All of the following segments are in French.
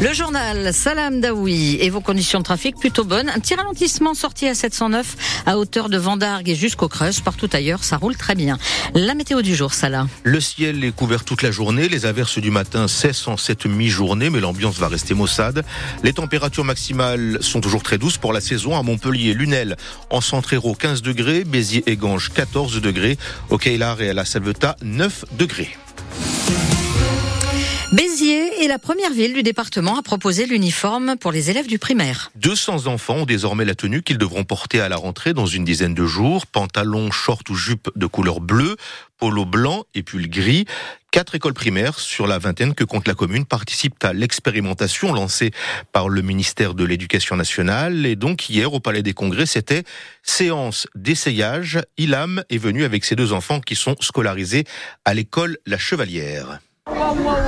Le journal Salam Daoui et vos conditions de trafic plutôt bonnes. Un petit ralentissement sorti à 709 à hauteur de Vendargue et jusqu'au Creuse. Partout ailleurs, ça roule très bien. La météo du jour, Salah. Le ciel est couvert toute la journée. Les averses du matin cessent en cette mi-journée, mais l'ambiance va rester maussade. Les températures maximales sont toujours très douces pour la saison. À Montpellier, Lunel, en centre-héros 15 degrés, Béziers et Ganges 14 degrés, au Keilar et à la Salvetat 9 degrés. Est la première ville du département à proposer l'uniforme pour les élèves du primaire. 200 enfants ont désormais la tenue qu'ils devront porter à la rentrée dans une dizaine de jours. Pantalon, short ou jupe de couleur bleue, polo blanc et pull gris. Quatre écoles primaires sur la vingtaine que compte la commune participent à l'expérimentation lancée par le ministère de l'Éducation nationale. Et donc hier au Palais des Congrès, c'était séance d'essayage. Ilam est venu avec ses deux enfants qui sont scolarisés à l'école La Chevalière.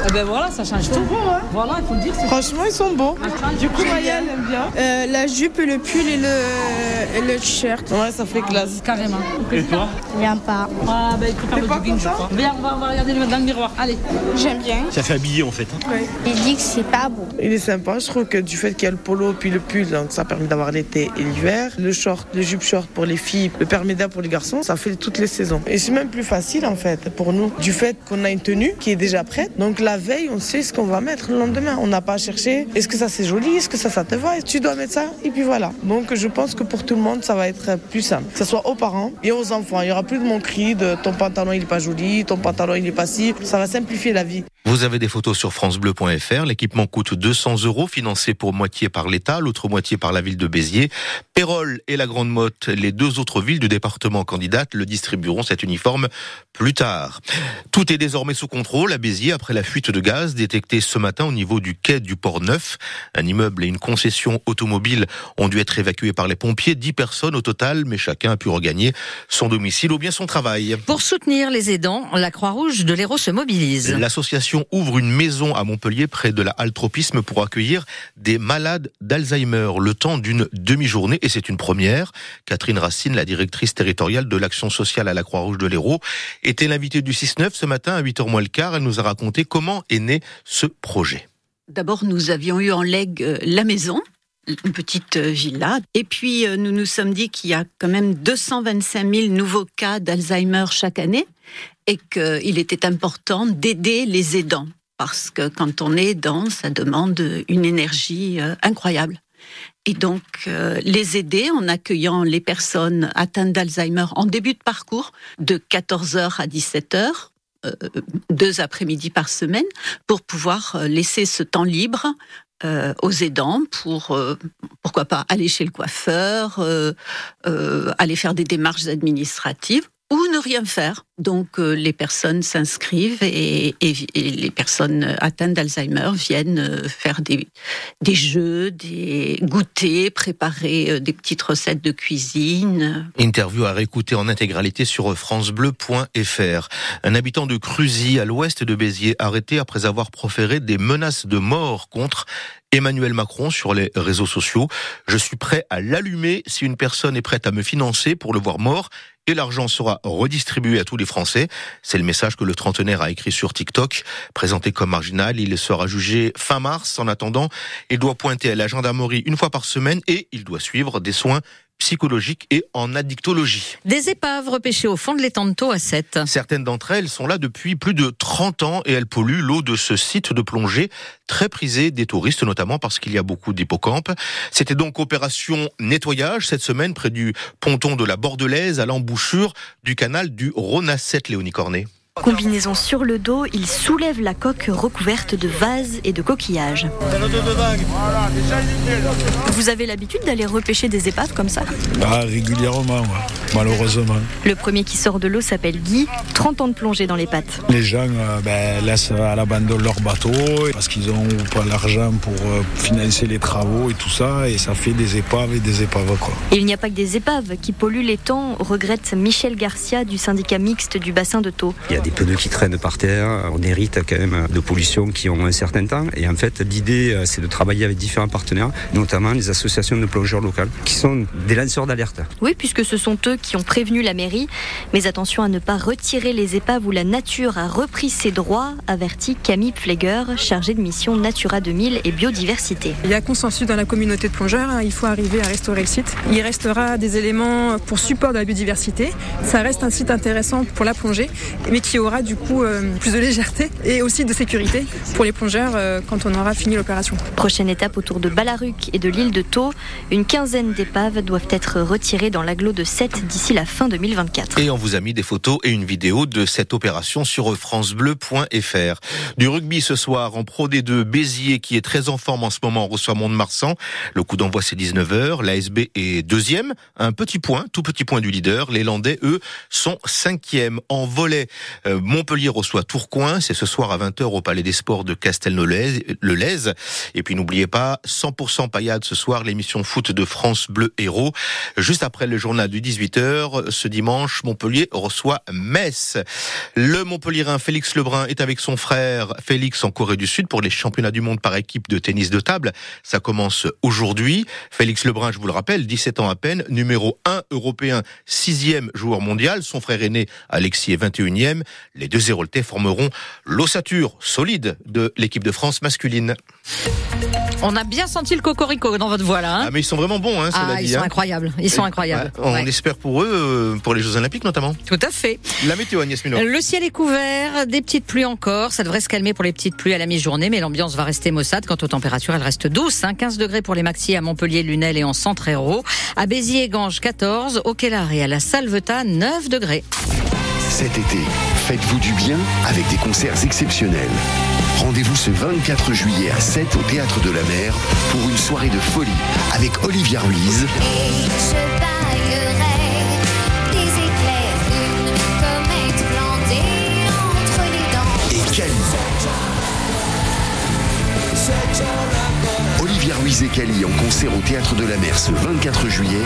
Eh ben voilà, ça change tout. Bon, hein Voilà, il faut le dire. Franchement, ils sont beaux. Du coup, Maya, elle aime bien. Euh, la jupe, le pull et le, et le t-shirt. Ouais, ça fait classe. Carrément. Viens pas. Ah, ben il préfère le pas jogging, je crois. Viens, on va, on va regarder dans le miroir. Allez. J'aime bien. Ça fait habillé en fait. hein. Il dit que c'est pas beau. Il est sympa. Je trouve que du fait qu'il y a le polo puis le pull, donc ça permet d'avoir l'été et l'hiver. Le short, le jupe short pour les filles, le perméda pour les garçons, ça fait toutes les saisons. Et c'est même plus facile en fait pour nous, du fait qu'on a une tenue qui est déjà prête. Donc la veille, on sait ce qu'on va mettre le lendemain. On n'a pas à chercher. Est-ce que ça c'est joli? Est-ce que ça ça te va? Et Tu dois mettre ça? Et puis voilà. Donc je pense que pour tout le monde, ça va être plus simple. Que ce soit aux parents et aux enfants. Il y aura plus de mon cri de ton pantalon il est pas joli, ton pantalon il est pas si. Ça va simplifier la vie. Vous avez des photos sur francebleu.fr. L'équipement coûte 200 euros, financé pour moitié par l'État, l'autre moitié par la ville de Béziers. Pérol et la Grande Motte, les deux autres villes du département candidates, le distribueront cet uniforme plus tard. Tout est désormais sous contrôle à Béziers après la fuite de gaz détectée ce matin au niveau du quai du Port Neuf. Un immeuble et une concession automobile ont dû être évacués par les pompiers. Dix personnes au total, mais chacun a pu regagner son domicile ou bien son travail. Pour soutenir les aidants, la Croix-Rouge de l'Hérault se mobilise. L'association ouvre une maison à Montpellier près de la halle Tropisme pour accueillir des malades d'Alzheimer le temps d'une demi-journée et c'est une première. Catherine Racine, la directrice territoriale de l'action sociale à la Croix-Rouge de l'Hérault, était l'invitée du 6-9 ce matin à 8h moins le quart. Elle nous a raconté comment est né ce projet. D'abord, nous avions eu en legs euh, la maison, une petite euh, villa. Et puis, euh, nous nous sommes dit qu'il y a quand même 225 000 nouveaux cas d'Alzheimer chaque année et qu'il était important d'aider les aidants. Parce que quand on est aidant, ça demande une énergie euh, incroyable. Et donc, les aider en accueillant les personnes atteintes d'Alzheimer en début de parcours de 14h à 17h, euh, deux après-midi par semaine, pour pouvoir laisser ce temps libre euh, aux aidants pour, euh, pourquoi pas, aller chez le coiffeur, euh, aller faire des démarches administratives ou ne rien faire. Donc euh, les personnes s'inscrivent et, les personnes atteintes d'Alzheimer viennent euh, faire des, des jeux, des goûters, préparer euh, des petites recettes de cuisine. Interview à réécouter en intégralité sur francebleu.fr. Un habitant de Cruzy, à l'ouest de Béziers, arrêté après avoir proféré des menaces de mort contre Emmanuel Macron sur les réseaux sociaux. Je suis prêt à l'allumer si une personne est prête à me financer pour le voir mort et l'argent sera redistribué à tous les Français. C'est le message que le trentenaire a écrit sur TikTok. Présenté comme marginal, il sera jugé fin mars. En attendant, il doit pointer à la gendarmerie une fois par semaine et il doit suivre des soins psychologiques et en addictologie. Des épaves repêchées au fond de l'étang de Thau à 7. Certaines d'entre elles sont là depuis plus de 30 ans et elles polluent l'eau de ce site de plongée très prisé des touristes, notamment parce qu'il y a beaucoup d'hippocampes. C'était donc opération nettoyage cette semaine près du ponton de la Bordelaise à l'embouchure du canal du Rhône à 7, Léonie Cornet. Combinaison sur le dos, il soulève la coque recouverte de vases et de coquillages. Vous avez l'habitude d'aller repêcher des épaves comme ça? Ah, Régulièrement, ouais. malheureusement. Le premier qui sort de l'eau s'appelle Guy, 30 ans de plongée dans les pattes. Les gens euh, ben, laissent à l'abandon leur bateau parce qu'ils n'ont pas l'argent pour euh, financer les travaux et tout ça, et ça fait des épaves et des épaves. Quoi. Et il n'y a pas que des épaves qui polluent les temps, regrette Michel Garcia du syndicat mixte du bassin de Thau des pneus qui traînent par terre. On hérite quand même de pollutions qui ont un certain temps. Et en fait, l'idée, euh, c'est de travailler avec différents partenaires, notamment les associations de plongeurs locales, qui sont des lanceurs d'alerte. Oui, puisque ce sont eux qui ont prévenu la mairie. Mais attention à ne pas retirer les épaves où la nature a repris ses droits, avertit Camille Pfleger, chargée de mission Natura 2000 et biodiversité. Il y a consensus dans la communauté de plongeurs. Hein. Il faut arriver à restaurer le site. Il restera des éléments pour support de la biodiversité. Ça reste un site intéressant pour la plongée, mais qui qui aura du coup euh, plus de légèreté et aussi de sécurité pour les plongeurs euh, quand on aura fini l'opération. Prochaine étape autour de Balaruc et de l'île de Thau. Une quinzaine d'épaves doivent être retirées dans l'agglo de 7 d'ici la fin 2024. Et on vous a mis des photos et une vidéo de cette opération sur francebleu.fr. Du rugby ce soir en Pro D2, Béziers qui est très en forme en ce moment reçoit Mont-de-Marsan. Le coup d'envoi c'est 19h. L'ASB est deuxième, un petit point, tout petit point du leader. Les Landais, eux, sont cinquième. En volet, euh, Montpellier reçoit Tourcoing, c'est ce soir à 20h au Palais des Sports de Castelnau-le-Lez. Et puis n'oubliez pas, 100% paillade ce soir, l'émission foot de France Bleu Héros. Juste après le journal du 18h, ce dimanche, Montpellier reçoit Metz. Le Montpellierin Félix Lebrun est avec son frère Félix en Corée du Sud pour les championnats du monde par équipe de tennis de table. Ça commence aujourd'hui. Félix Lebrun, je vous le rappelle, 17 ans à peine, numéro 1 européen, 6e joueur mondial. Son frère aîné, Alexis, est 21e. Les deux Héroltais formeront l'ossature solide de l'équipe de France masculine. On a bien senti le cocorico dans votre voix là. Hein. ah mais ils sont vraiment bons, hein, ah, Ils sont hein. incroyables. Ils sont incroyables. on espère pour eux, euh, pour les Jeux Olympiques notamment. Tout à fait. La météo, Agnès Mino. Le ciel est couvert, des petites pluies encore. Ça devrait se calmer pour les peties pluies à la mi-journée, mais l'ambiance va rester maussade. Quant aux températures, elles restent douces. 15 degrés pour les maxi à Montpellier, Lunel et en centre héros. À Béziers et Ganges, 14. Au Kellar et à la Salvetat, 9 degrés. Cet été, faites-vous du bien avec des concerts exceptionnels. Rendez-vous ce 24 juillet à 7 au Théâtre de la Mer pour une soirée de folie avec Olivia Ruiz. Et Cali. Olivia Ruiz et Cali en concert au Théâtre de la Mer ce 24 juillet.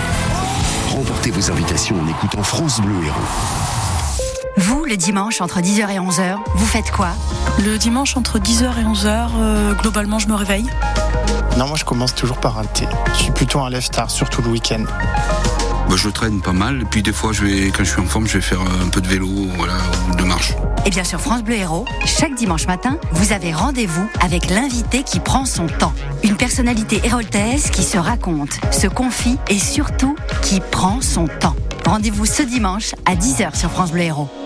Remportez vos invitations en écoutant France Bleu Héros. Le dimanche, entre 10h et 11h, vous faites quoi Le dimanche, entre 10h et 11h, euh, globalement, je me réveille. Non, moi, je commence toujours par un thé. Je suis plutôt un lève tard, surtout le week-end. Bah, je traîne pas mal, et puis des fois, je vais, quand je suis en forme, je vais faire un peu de vélo voilà, ou de marche. Et bien sur France Bleu Héros, chaque dimanche matin, vous avez rendez-vous avec l'invité qui prend son temps. Une personnalité héroltaise qui se raconte, se confie et surtout qui prend son temps. Rendez-vous ce dimanche à 10h sur France Bleu Héros.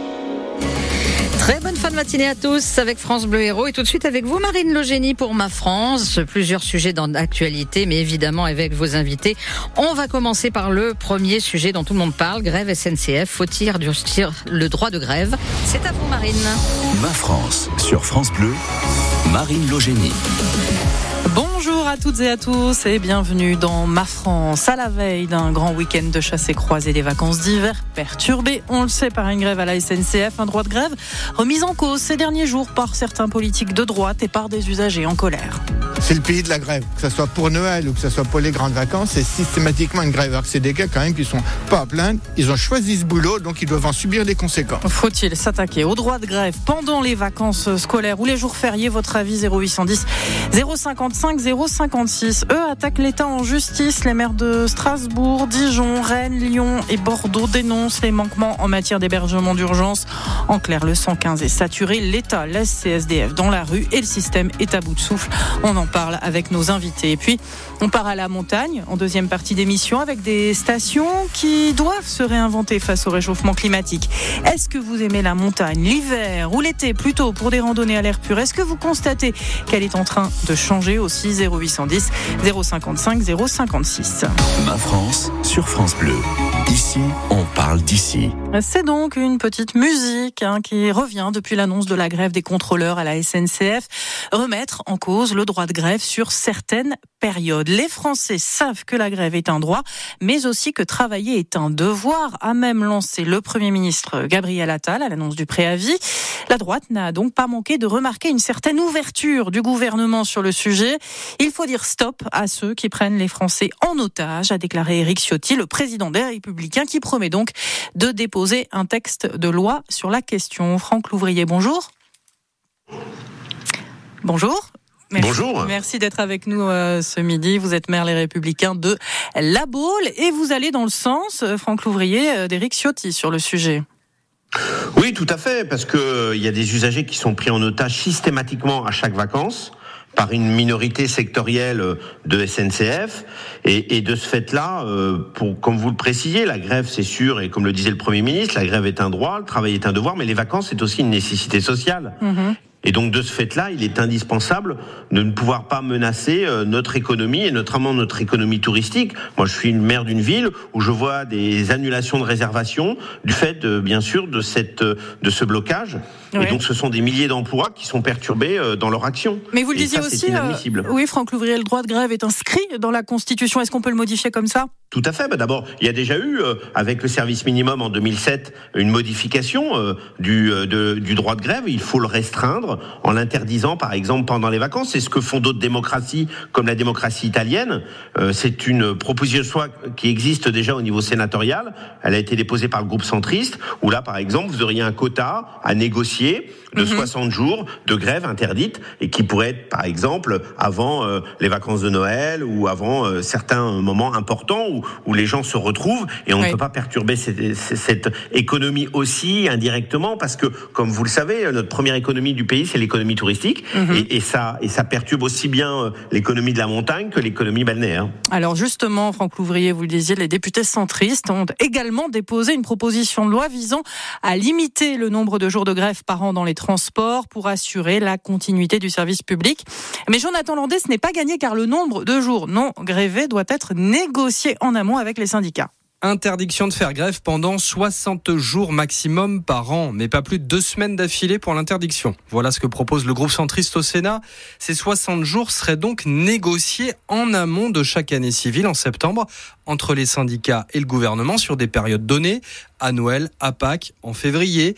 Très bonne fin de matinée à tous avec France Bleu Héros et tout de suite avec vous Marine Logénie pour Ma France. Plusieurs sujets dans l'actualité mais évidemment avec vos invités. On va commencer par le premier sujet dont tout le monde parle, grève SNCF. Faut-il durcir le droit de grève? C'est à vous Marine. Ma France sur France Bleu, Marine Logénie. Bonjour à toutes et à tous et bienvenue dans Ma France à la veille d'un grand week-end de chasse et croisée des vacances d'hiver perturbé, on le sait, par une grève à la SNCF, un droit de grève remis en cause ces derniers jours par certains politiques de droite et par des usagers en colère. C'est le pays de la grève, que ce soit pour Noël ou que ce soit pour les grandes vacances, c'est systématiquement une grève. Alors que c'est des gars quand même qui sont pas à plaindre, ils ont choisi ce boulot, donc ils doivent en subir les conséquences. Faut-il s'attaquer au droit de grève pendant les vacances scolaires ou les jours fériés? Votre avis 0810 055 056. Eux attaquent l'État en justice. Les maires de Strasbourg, Dijon, Rennes, Lyon et Bordeaux dénoncent les manquements en matière d'hébergement d'urgence. En clair, le 115 est saturé. L'État laisse CSDF dans la rue et le système est à bout de souffle. On en parle avec nos invités. Et puis, on part à la montagne en deuxième partie d'émission avec des stations qui doivent se réinventer face au réchauffement climatique. Est-ce que vous aimez la montagne l'hiver ou l'été? Plutôt pour des randonnées à l'air pur Est-ce que vous constatez qu'elle est en train de changer aussi? 0810 055 056 Ma France sur France Bleu. Ici, on parle d'ici. C'est donc une petite musique hein, qui revient depuis l'annonce de la grève des contrôleurs à la SNCF. Remettre en cause le droit de grève sur certaines périodes. Les Français savent que la grève est un droit, mais aussi que travailler est un devoir, a même lancé le Premier ministre Gabriel Attal à l'annonce du préavis. La droite n'a donc pas manqué de remarquer une certaine ouverture du gouvernement sur le sujet. Il faut dire stop à ceux qui prennent les Français en otage, a déclaré Éric Ciotti, le président des Républicains, qui promet donc de déposer un texte de loi sur la question. Franck Louvrier, bonjour. Bonjour. Merci, Bonjour. Merci d'être avec nous euh, ce midi. Vous êtes maire Les Républicains de La Baule et vous allez dans le sens, euh, Franck Louvrier, euh, d'Éric Ciotti sur le sujet. Oui, tout à fait, parce que il y a des usagers qui sont pris en otage systématiquement à chaque vacances par une minorité sectorielle de SNCF. Et, et de ce fait-là, euh, pour, comme vous le précisiez, la grève, c'est sûr, et comme le disait le Premier ministre, la grève est un droit, le travail est un devoir, mais les vacances, c'est aussi une nécessité sociale. Et donc de ce fait-là, il est indispensable de ne pouvoir pas menacer euh, notre économie et notamment notre économie touristique. Moi, je suis une maire d'une ville où je vois des annulations de réservations du fait, bien sûr, de cette de ce blocage. Et donc, ce sont des milliers d'emplois qui sont perturbés euh, dans leur action. Mais vous le Et disiez ça, c'est aussi, euh, oui, Franck Louvrier, le droit de grève est inscrit dans la Constitution. Est-ce qu'on peut le modifier comme ça? Tout à fait. Bah, D'abord, il y a déjà eu, euh, avec le service minimum en 2007, une modification euh, du, euh, de- du droit de grève. Il faut le restreindre en l'interdisant, par exemple, pendant les vacances. C'est ce que font d'autres démocraties, comme la démocratie italienne. Euh, C'est une proposition qui existe déjà au niveau sénatorial. Elle a été déposée par le groupe centriste, où là, par exemple, vous auriez un quota à négocier de 60 jours de grève interdite et qui pourrait être, par exemple, avant euh, les vacances de Noël ou avant euh, certains moments importants où, où les gens se retrouvent et on Oui. ne peut pas perturber cette, cette économie aussi indirectement parce que, comme vous le savez, notre première économie du pays, c'est l'économie touristique Mhm. et, et ça, et ça perturbe aussi bien euh, l'économie de la montagne que l'économie balnéaire. Alors justement, Franck Louvrier, vous le disiez, les députés centristes ont également déposé une proposition de loi visant à limiter le nombre de jours de grève par an dans les transports pour assurer la continuité du service public. Mais Jonathan Landais, ce n'est pas gagné car le nombre de jours non grévés doit être négocié en amont avec les syndicats. Interdiction de faire grève pendant 60 jours maximum par an, mais pas plus de deux semaines d'affilée pour l'interdiction. Voilà ce que propose le groupe centriste au Sénat. Ces 60 jours seraient donc négociés en amont de chaque année civile en septembre entre les syndicats et le gouvernement sur des périodes données, à Noël, à Pâques, en février.